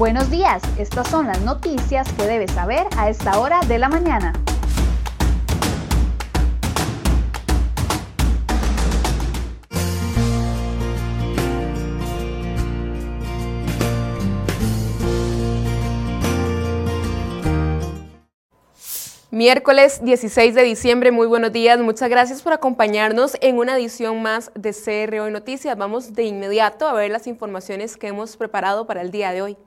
Buenos días, estas son las noticias que debes saber a esta hora de la mañana. Miércoles 16 de diciembre, muy buenos días, muchas gracias por acompañarnos en una edición más de CR Hoy Noticias. Vamos de inmediato a ver las informaciones que hemos preparado para el día de hoy.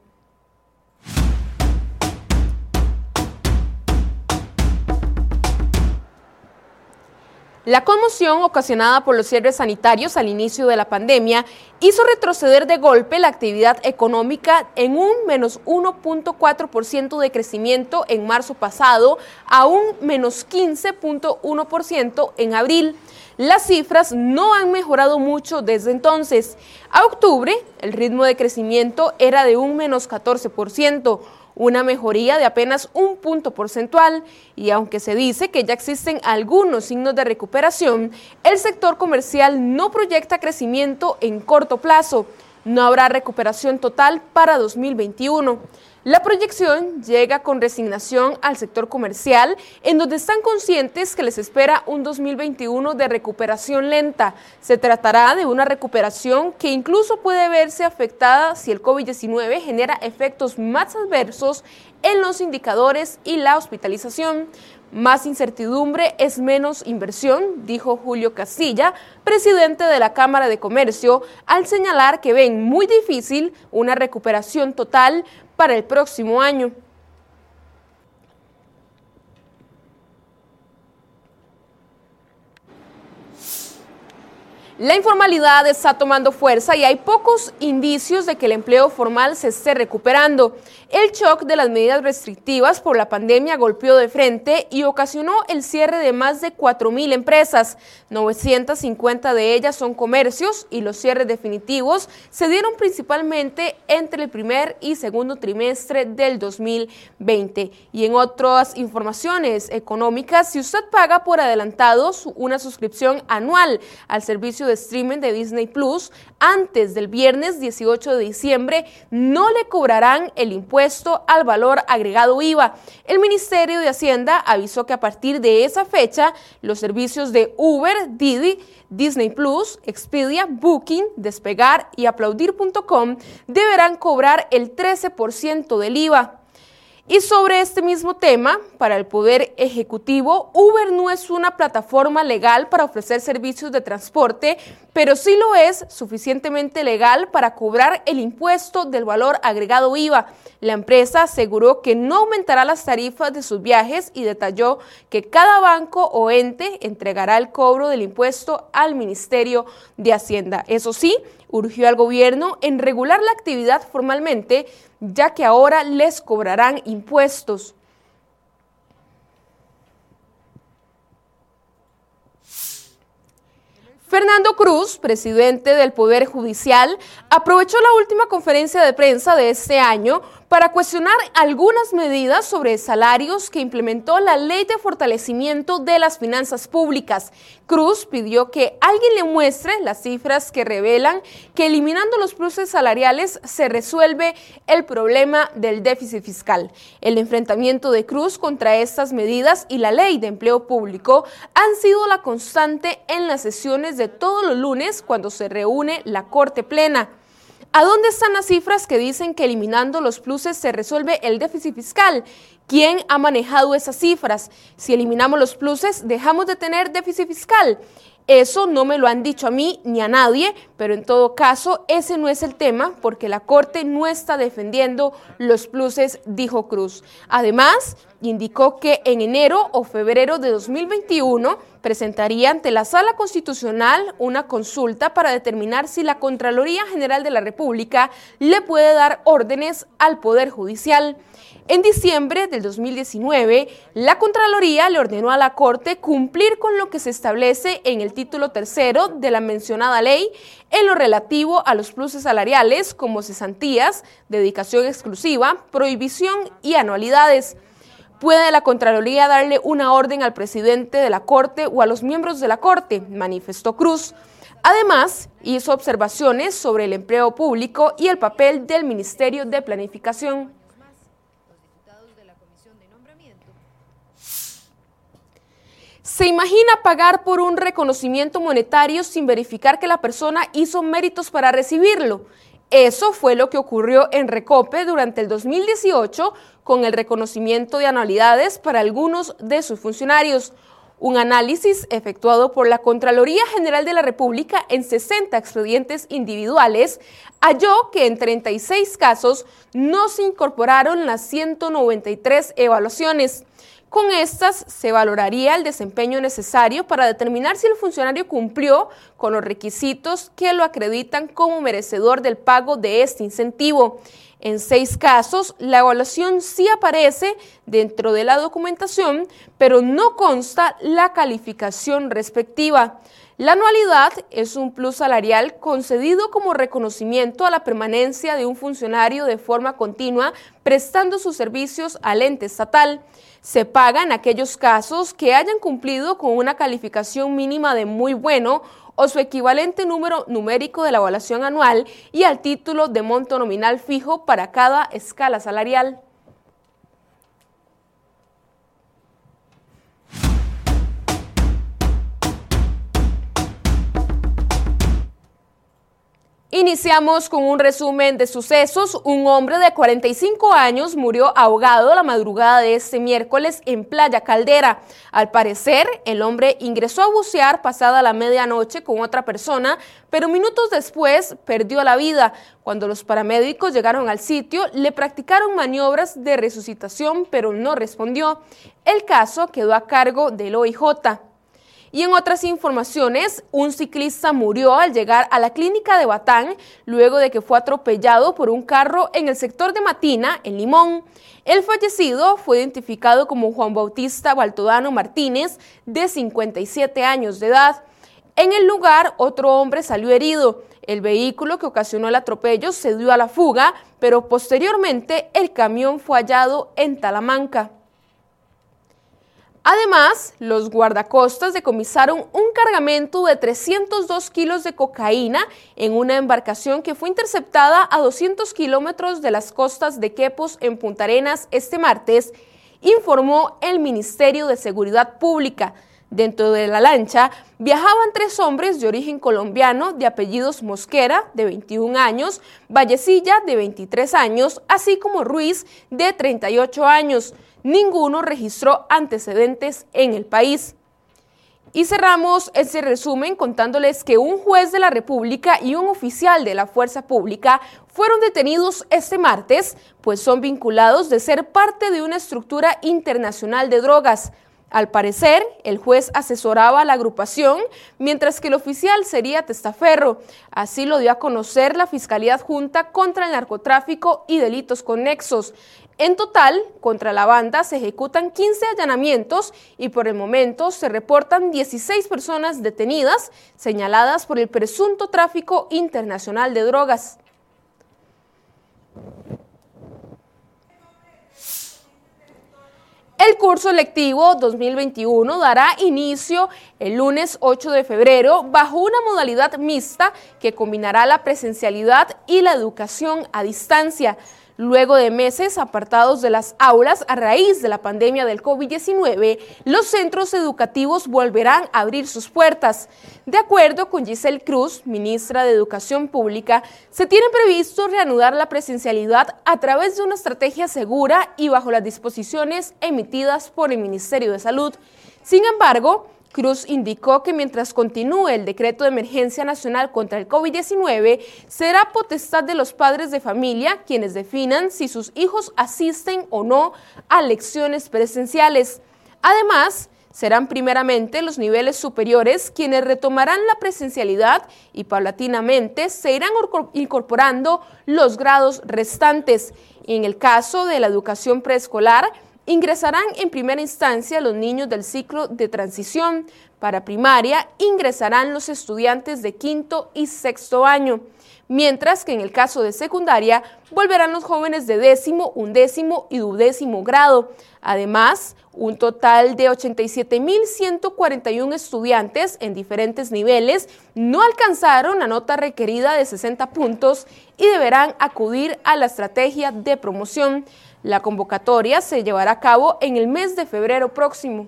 La conmoción ocasionada por los cierres sanitarios al inicio de la pandemia hizo retroceder de golpe la actividad económica en un menos 1.4% de crecimiento en marzo pasado a un menos 15.1% en abril. Las cifras no han mejorado mucho desde entonces. A octubre, el ritmo de crecimiento era de un menos 14% una mejoría de apenas un punto porcentual y aunque se dice que ya existen algunos signos de recuperación, el sector comercial no proyecta crecimiento en corto plazo. No habrá recuperación total para 2021. La proyección llega con resignación al sector comercial, en donde están conscientes que les espera un 2021 de recuperación lenta. Se tratará de una recuperación que incluso puede verse afectada si el COVID-19 genera efectos más adversos en los indicadores y la hospitalización. Más incertidumbre es menos inversión, dijo Julio Castilla, presidente de la Cámara de Comercio, al señalar que ven muy difícil una recuperación total para el próximo año. La informalidad está tomando fuerza y hay pocos indicios de que el empleo formal se esté recuperando. El shock de las medidas restrictivas por la pandemia golpeó de frente y ocasionó el cierre de más de 4.000 empresas. 950 de ellas son comercios y los cierres definitivos se dieron principalmente entre el primer y segundo trimestre del 2020. Y en otras informaciones económicas, si usted paga por adelantado una suscripción anual al servicio de streaming de Disney Plus antes del viernes 18 de diciembre, no le cobrarán el impuesto al valor agregado IVA. El Ministerio de Hacienda avisó que a partir de esa fecha, los servicios de Uber, Didi, Disney Plus, Expedia, Booking, Despegar y Aplaudir.com deberán cobrar el 13% del IVA. Y sobre este mismo tema, para el Poder Ejecutivo, Uber no es una plataforma legal para ofrecer servicios de transporte, pero sí lo es suficientemente legal para cobrar el impuesto del valor agregado IVA. La empresa aseguró que no aumentará las tarifas de sus viajes y detalló que cada banco o ente entregará el cobro del impuesto al Ministerio de Hacienda. Eso sí, urgió al gobierno en regular la actividad formalmente, ya que ahora les cobrarán impuestos. Fernando Cruz, presidente del Poder Judicial, aprovechó la última conferencia de prensa de este año para cuestionar algunas medidas sobre salarios que implementó la Ley de Fortalecimiento de las Finanzas Públicas. Cruz pidió que alguien le muestre las cifras que revelan que eliminando los pluses salariales se resuelve el problema del déficit fiscal. El enfrentamiento de Cruz contra estas medidas y la Ley de Empleo Público han sido la constante en las sesiones de todos los lunes cuando se reúne la Corte Plena. ¿A dónde están las cifras que dicen que eliminando los pluses se resuelve el déficit fiscal? ¿Quién ha manejado esas cifras? Si eliminamos los pluses, dejamos de tener déficit fiscal. Eso no me lo han dicho a mí ni a nadie, pero en todo caso ese no es el tema porque la Corte no está defendiendo los pluses, dijo Cruz. Además, indicó que en enero o febrero de 2021 presentaría ante la Sala Constitucional una consulta para determinar si la Contraloría General de la República le puede dar órdenes al Poder Judicial. En diciembre del 2019, la Contraloría le ordenó a la Corte cumplir con lo que se establece en el título tercero de la mencionada ley en lo relativo a los pluses salariales como cesantías, dedicación exclusiva, prohibición y anualidades. ¿Puede la Contraloría darle una orden al presidente de la Corte o a los miembros de la Corte? manifestó Cruz. Además, hizo observaciones sobre el empleo público y el papel del Ministerio de Planificación. ¿Se imagina pagar por un reconocimiento monetario sin verificar que la persona hizo méritos para recibirlo? Eso fue lo que ocurrió en Recope durante el 2018 con el reconocimiento de anualidades para algunos de sus funcionarios. Un análisis efectuado por la Contraloría General de la República en 60 expedientes individuales halló que en 36 casos no se incorporaron las 193 evaluaciones. Con estas se valoraría el desempeño necesario para determinar si el funcionario cumplió con los requisitos que lo acreditan como merecedor del pago de este incentivo. En seis casos, la evaluación sí aparece dentro de la documentación, pero no consta la calificación respectiva. La anualidad es un plus salarial concedido como reconocimiento a la permanencia de un funcionario de forma continua prestando sus servicios al ente estatal. Se paga en aquellos casos que hayan cumplido con una calificación mínima de muy bueno o su equivalente número numérico de la evaluación anual y al título de monto nominal fijo para cada escala salarial. Iniciamos con un resumen de sucesos. Un hombre de 45 años murió ahogado la madrugada de este miércoles en Playa Caldera. Al parecer, el hombre ingresó a bucear pasada la medianoche con otra persona, pero minutos después perdió la vida. Cuando los paramédicos llegaron al sitio, le practicaron maniobras de resucitación, pero no respondió. El caso quedó a cargo del OIJ. Y en otras informaciones, un ciclista murió al llegar a la clínica de Batán luego de que fue atropellado por un carro en el sector de Matina, en Limón. El fallecido fue identificado como Juan Bautista Baltodano Martínez, de 57 años de edad. En el lugar, otro hombre salió herido. El vehículo que ocasionó el atropello se dio a la fuga, pero posteriormente el camión fue hallado en Talamanca. Además, los guardacostas decomisaron un cargamento de 302 kilos de cocaína en una embarcación que fue interceptada a 200 kilómetros de las costas de Quepos en Punta Arenas este martes, informó el Ministerio de Seguridad Pública. Dentro de la lancha viajaban tres hombres de origen colombiano de apellidos Mosquera, de 21 años, Vallecilla, de 23 años, así como Ruiz, de 38 años ninguno registró antecedentes en el país. Y cerramos ese resumen contándoles que un juez de la República y un oficial de la Fuerza Pública fueron detenidos este martes, pues son vinculados de ser parte de una estructura internacional de drogas. Al parecer, el juez asesoraba a la agrupación, mientras que el oficial sería testaferro. Así lo dio a conocer la Fiscalía Adjunta contra el Narcotráfico y Delitos Conexos. En total, contra la banda se ejecutan 15 allanamientos y por el momento se reportan 16 personas detenidas señaladas por el presunto tráfico internacional de drogas. El curso lectivo 2021 dará inicio el lunes 8 de febrero bajo una modalidad mixta que combinará la presencialidad y la educación a distancia. Luego de meses apartados de las aulas a raíz de la pandemia del COVID-19, los centros educativos volverán a abrir sus puertas. De acuerdo con Giselle Cruz, ministra de Educación Pública, se tiene previsto reanudar la presencialidad a través de una estrategia segura y bajo las disposiciones emitidas por el Ministerio de Salud. Sin embargo, Cruz indicó que mientras continúe el decreto de emergencia nacional contra el COVID-19, será potestad de los padres de familia quienes definan si sus hijos asisten o no a lecciones presenciales. Además, serán primeramente los niveles superiores quienes retomarán la presencialidad y paulatinamente se irán incorporando los grados restantes. En el caso de la educación preescolar, ingresarán en primera instancia los niños del ciclo de transición. Para primaria ingresarán los estudiantes de quinto y sexto año mientras que en el caso de secundaria volverán los jóvenes de décimo, undécimo y duodécimo grado. Además, un total de 87.141 estudiantes en diferentes niveles no alcanzaron la nota requerida de 60 puntos y deberán acudir a la estrategia de promoción. La convocatoria se llevará a cabo en el mes de febrero próximo.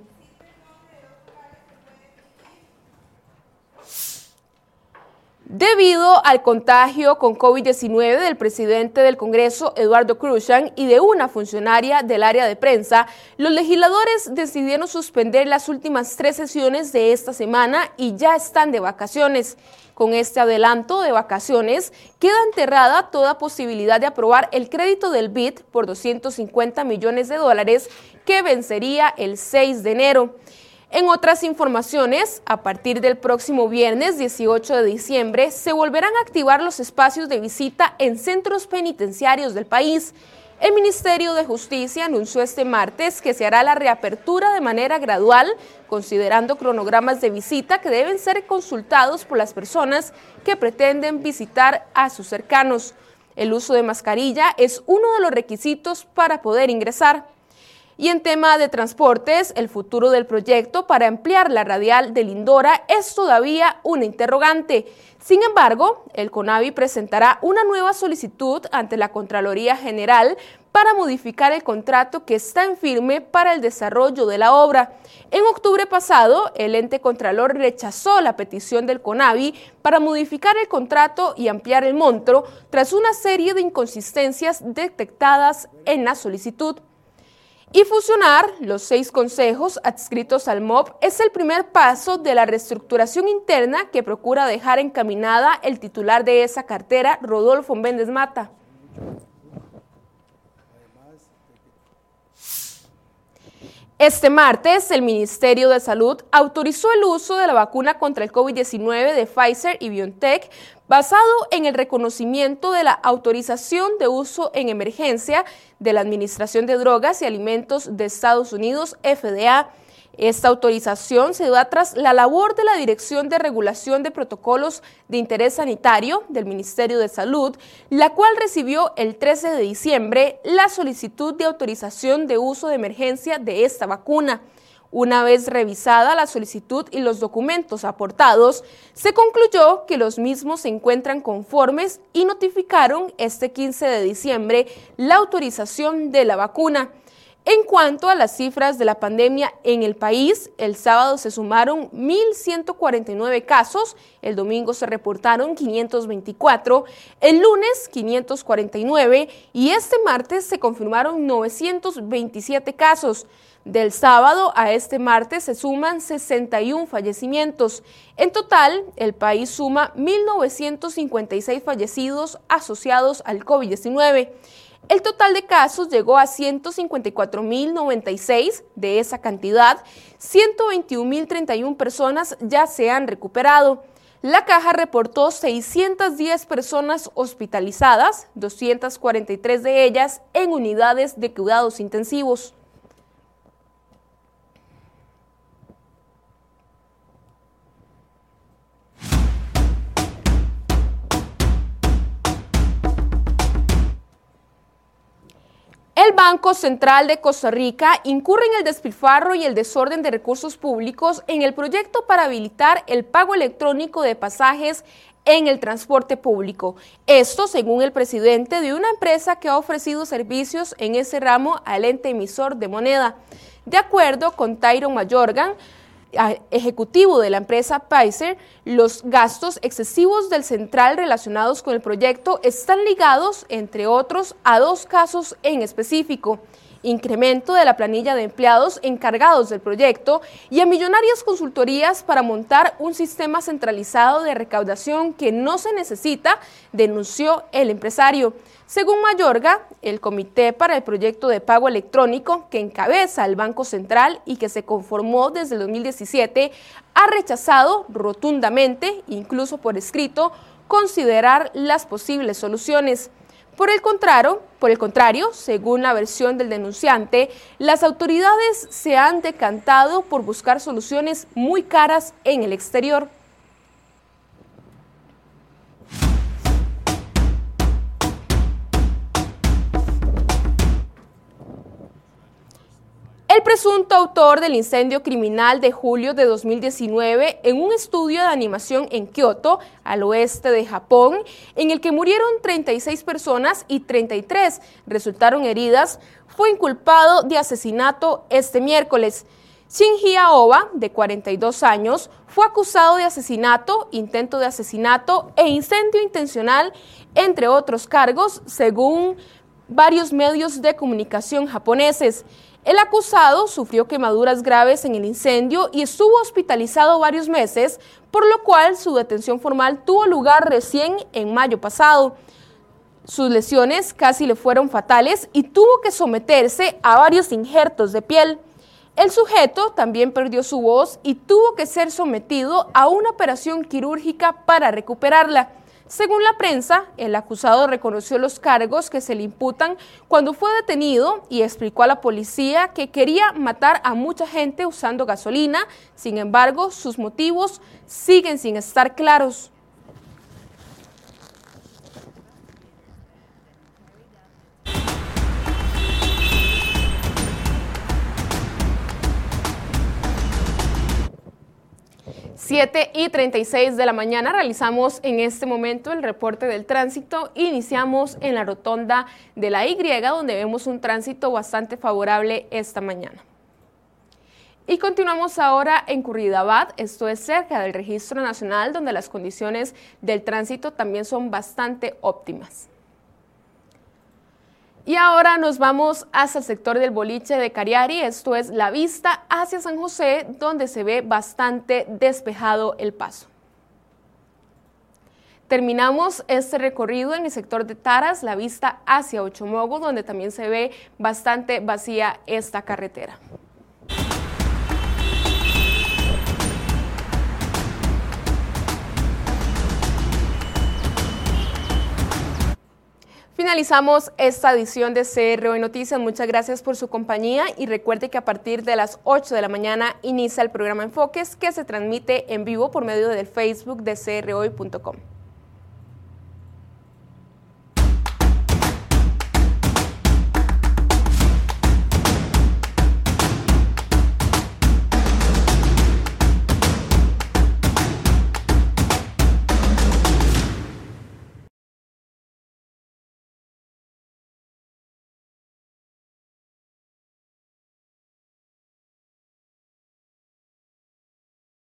Debido al contagio con COVID-19 del presidente del Congreso, Eduardo Cruzan, y de una funcionaria del área de prensa, los legisladores decidieron suspender las últimas tres sesiones de esta semana y ya están de vacaciones. Con este adelanto de vacaciones, queda enterrada toda posibilidad de aprobar el crédito del BID por 250 millones de dólares que vencería el 6 de enero. En otras informaciones, a partir del próximo viernes 18 de diciembre, se volverán a activar los espacios de visita en centros penitenciarios del país. El Ministerio de Justicia anunció este martes que se hará la reapertura de manera gradual, considerando cronogramas de visita que deben ser consultados por las personas que pretenden visitar a sus cercanos. El uso de mascarilla es uno de los requisitos para poder ingresar. Y en tema de transportes, el futuro del proyecto para ampliar la radial de Lindora es todavía una interrogante. Sin embargo, el CONAVI presentará una nueva solicitud ante la Contraloría General para modificar el contrato que está en firme para el desarrollo de la obra. En octubre pasado, el ente Contralor rechazó la petición del CONAVI para modificar el contrato y ampliar el monto tras una serie de inconsistencias detectadas en la solicitud. Y fusionar los seis consejos adscritos al MOB es el primer paso de la reestructuración interna que procura dejar encaminada el titular de esa cartera, Rodolfo Méndez Mata. Este martes, el Ministerio de Salud autorizó el uso de la vacuna contra el COVID-19 de Pfizer y BioNTech basado en el reconocimiento de la autorización de uso en emergencia de la Administración de Drogas y Alimentos de Estados Unidos, FDA. Esta autorización se da tras la labor de la Dirección de Regulación de Protocolos de Interés Sanitario del Ministerio de Salud, la cual recibió el 13 de diciembre la solicitud de autorización de uso de emergencia de esta vacuna. Una vez revisada la solicitud y los documentos aportados, se concluyó que los mismos se encuentran conformes y notificaron este 15 de diciembre la autorización de la vacuna. En cuanto a las cifras de la pandemia en el país, el sábado se sumaron 1.149 casos, el domingo se reportaron 524, el lunes 549 y este martes se confirmaron 927 casos. Del sábado a este martes se suman 61 fallecimientos. En total, el país suma 1.956 fallecidos asociados al COVID-19. El total de casos llegó a 154.096. De esa cantidad, 121.031 personas ya se han recuperado. La caja reportó 610 personas hospitalizadas, 243 de ellas en unidades de cuidados intensivos. El Banco Central de Costa Rica incurre en el despilfarro y el desorden de recursos públicos en el proyecto para habilitar el pago electrónico de pasajes en el transporte público. Esto según el presidente de una empresa que ha ofrecido servicios en ese ramo al ente emisor de moneda. De acuerdo con Tyron Mayorgan, ejecutivo de la empresa Pfizer, los gastos excesivos del central relacionados con el proyecto están ligados, entre otros, a dos casos en específico incremento de la planilla de empleados encargados del proyecto y a millonarias consultorías para montar un sistema centralizado de recaudación que no se necesita, denunció el empresario. Según Mayorga, el comité para el proyecto de pago electrónico que encabeza el Banco Central y que se conformó desde el 2017 ha rechazado rotundamente, incluso por escrito, considerar las posibles soluciones. Por el contrario, por el contrario, según la versión del denunciante, las autoridades se han decantado por buscar soluciones muy caras en el exterior. El presunto autor del incendio criminal de julio de 2019 en un estudio de animación en Kioto, al oeste de Japón, en el que murieron 36 personas y 33 resultaron heridas, fue inculpado de asesinato este miércoles. Shinji Aoba, de 42 años, fue acusado de asesinato, intento de asesinato e incendio intencional, entre otros cargos, según varios medios de comunicación japoneses. El acusado sufrió quemaduras graves en el incendio y estuvo hospitalizado varios meses, por lo cual su detención formal tuvo lugar recién en mayo pasado. Sus lesiones casi le fueron fatales y tuvo que someterse a varios injertos de piel. El sujeto también perdió su voz y tuvo que ser sometido a una operación quirúrgica para recuperarla. Según la prensa, el acusado reconoció los cargos que se le imputan cuando fue detenido y explicó a la policía que quería matar a mucha gente usando gasolina. Sin embargo, sus motivos siguen sin estar claros. 7 y 36 de la mañana realizamos en este momento el reporte del tránsito. Iniciamos en la rotonda de la Y, donde vemos un tránsito bastante favorable esta mañana. Y continuamos ahora en Curridabad, esto es cerca del Registro Nacional, donde las condiciones del tránsito también son bastante óptimas. Y ahora nos vamos hacia el sector del boliche de Cariari, esto es la vista hacia San José, donde se ve bastante despejado el paso. Terminamos este recorrido en el sector de Taras, la vista hacia Ochomogo, donde también se ve bastante vacía esta carretera. Finalizamos esta edición de CRO Noticias. Muchas gracias por su compañía y recuerde que a partir de las 8 de la mañana inicia el programa Enfoques que se transmite en vivo por medio del Facebook de CROI.com.